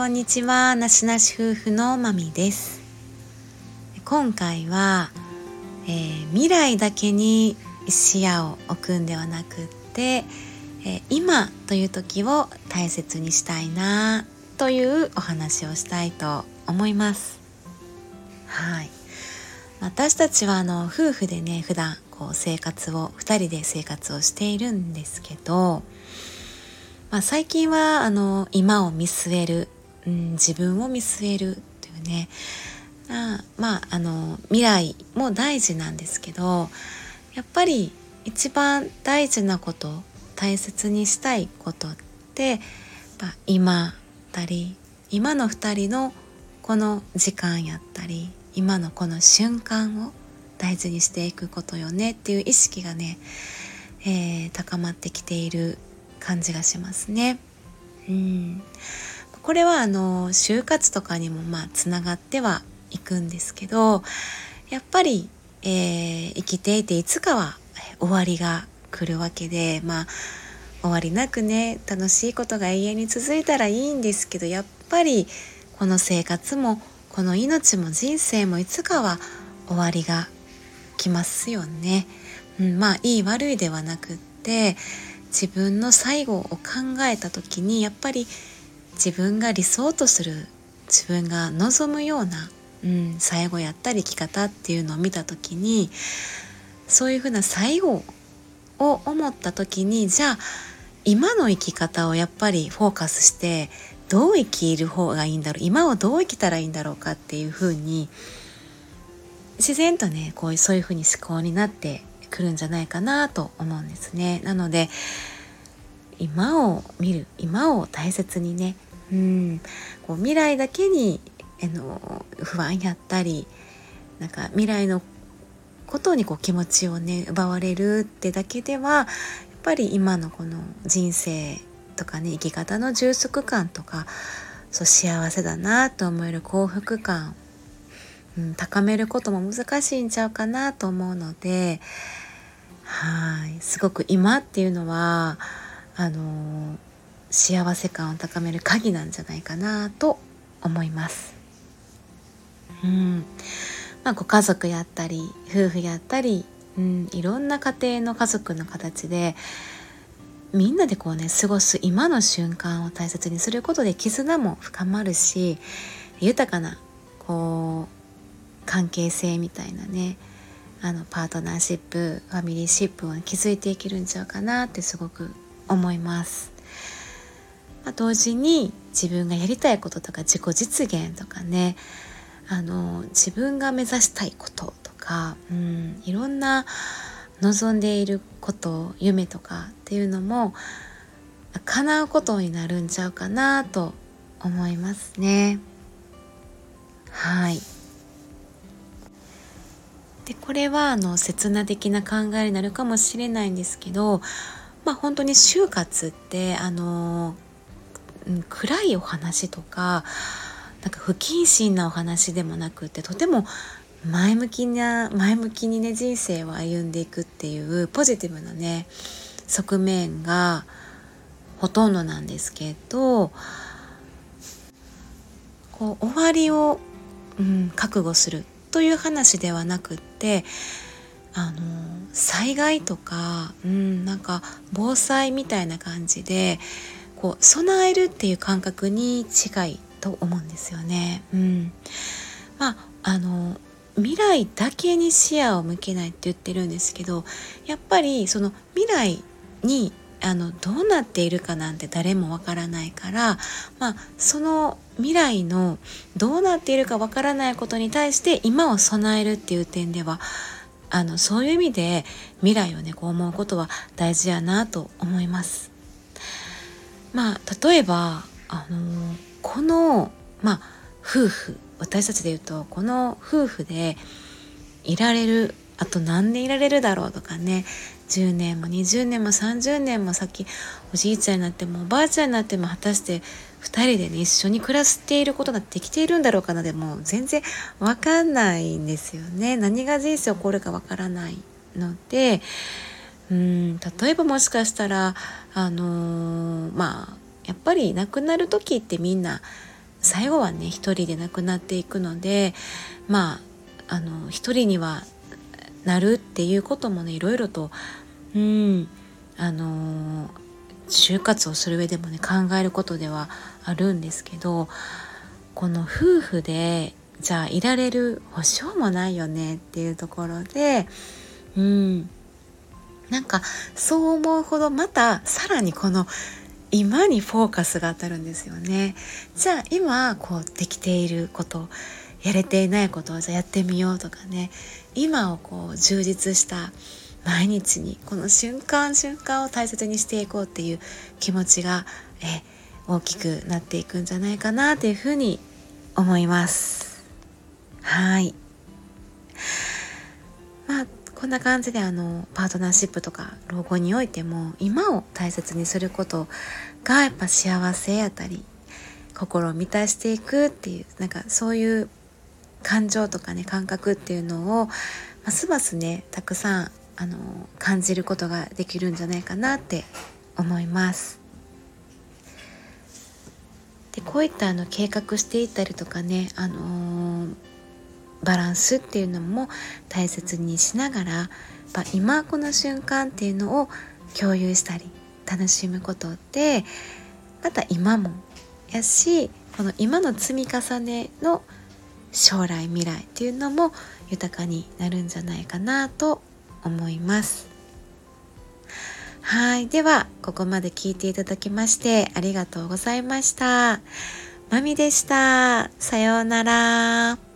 こんにちは。なしなし夫婦のまみです。今回は、えー、未来だけに視野を置くんではなくって、えー、今という時を大切にしたいなというお話をしたいと思います。はい。私たちはあの夫婦でね普段こう生活を2人で生活をしているんですけど、まあ、最近はあの今を見据える、うん、自分を見据えるというねあまああの未来も大事なんですけどやっぱり一番大事なこと大切にしたいことって、今たり今の2人のこの時間やったり今のこの瞬間を大事にしていくことよねっていう意識がね、えー、高まってきている感じがしますね。うんこれはあの就活とかにもまあつながってはいくんですけどやっぱり、えー、生きていていつかは終わりが来るわけでまあ終わりなくね楽しいことが永遠に続いたらいいんですけどやっぱりこの生活もこの命も人生もいつかは終わりが来ますよね。うん、まあいい悪いではなくって自分の最後を考えた時にやっぱり自分が理想とする自分が望むような、うん、最後やったり生き方っていうのを見た時にそういうふうな最後を思った時にじゃあ今の生き方をやっぱりフォーカスしてどう生きる方がいいんだろう今をどう生きたらいいんだろうかっていうふうに自然とねこういうそういうふうに思考になってくるんじゃないかなと思うんですね。なので今を見る今を大切にねうん。こう未来だけにあの不安やったりなんか未来のことにこう気持ちをね奪われるってだけではやっぱり今のこの人生とかね生き方の充足感とかそう幸せだなと思える幸福感、うん、高めることも難しいんちゃうかなと思うのではい。すごく今っていうのはあの幸せ感を高める鍵なんじゃないかなと思います。うんまあ、ご家族やったり夫婦やったり、うん、いろんな家庭の家族の形でみんなでこうね過ごす今の瞬間を大切にすることで絆も深まるし豊かなこう関係性みたいなねあのパートナーシップファミリーシップを築いていけるんちゃうかなってすごく思います。まあ、同時に自分がやりたいこととか自己実現とかねあの自分が目指したいこととか、うん、いろんな望んでいること夢とかっていうのも叶うことになるんちゃうかなと思いますね。はいでこれはあの刹那的な考えになるかもしれないんですけど、まあ、本当に就活ってあの、暗いお話とかなんか不謹慎なお話でもなくってとても前向きな前向きにね人生を歩んでいくっていうポジティブなね側面がほとんどなんですけどこう終わりを、うん、覚悟するという話ではなくってあの災害とか、うん、なんか防災みたいな感じでこう備えるっていう感覚に近いと思うんですよね。うん、まああの未来だけに視野を向けないって言ってるんですけどやっぱりその未来にあのどうなっているかなんて誰もわからないから、まあ、その未来のどうなっているかわからないことに対して今を備えるっていう点ではあのそういう意味で未来をねこう思うことは大事やなと思います。まあ例えばあのこのまあ夫婦私たちで言うとこの夫婦でいられるあと何年いられるだろうとかね10年も20年も30年も先おじいちゃんになってもおばあちゃんになっても果たして2人でね一緒に暮らしていることができているんだろうかなでも全然わかんないんですよね。何が人生起こるかわからないのでうん例えばもしかしたらあのー、まあやっぱり亡くなる時ってみんな最後はね一人で亡くなっていくのでまああの一人にはなるっていうこともねいろいろとうんあの就活をする上でもね考えることではあるんですけどこの夫婦でじゃあいられる保証もないよねっていうところでうんなんかそう思うほどまたさらにこの今にフォーカスが当たるんですよね。じゃあ今こうできていることやれていないことをじゃあやってみようとかね今をこう充実した毎日にこの瞬間瞬間を大切にしていこうっていう気持ちがえ大きくなっていくんじゃないかなというふうに思います。はいこんな感じであのパートナーシップとか老後においても今を大切にすることがやっぱ幸せやったり心を満たしていくっていうなんかそういう感情とかね感覚っていうのをますますねたくさんあの感じることができるんじゃないかなって思います。でこういったあの計画していったりとかね、あのー、バランスっていうのも大切にしながら今この瞬間っていうのを共有したり楽しむことでまた今もやしこの今の積み重ねの将来未来っていうのも豊かになるんじゃないかなと思います。はいではここまで聞いていただきましてありがとうございました。まみでした。さようなら。